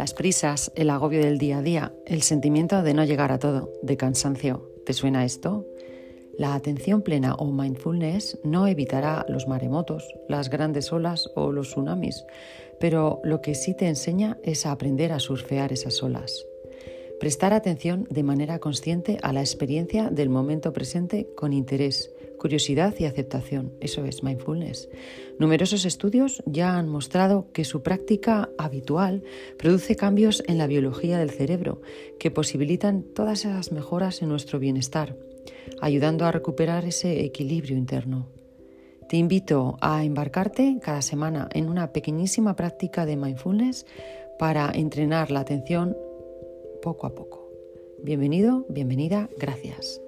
Las prisas, el agobio del día a día, el sentimiento de no llegar a todo, de cansancio. ¿Te suena esto? La atención plena o mindfulness no evitará los maremotos, las grandes olas o los tsunamis, pero lo que sí te enseña es a aprender a surfear esas olas. Prestar atención de manera consciente a la experiencia del momento presente con interés, curiosidad y aceptación. Eso es mindfulness. Numerosos estudios ya han mostrado que su práctica habitual produce cambios en la biología del cerebro que posibilitan todas esas mejoras en nuestro bienestar, ayudando a recuperar ese equilibrio interno. Te invito a embarcarte cada semana en una pequeñísima práctica de mindfulness para entrenar la atención poco a poco. Bienvenido, bienvenida, gracias.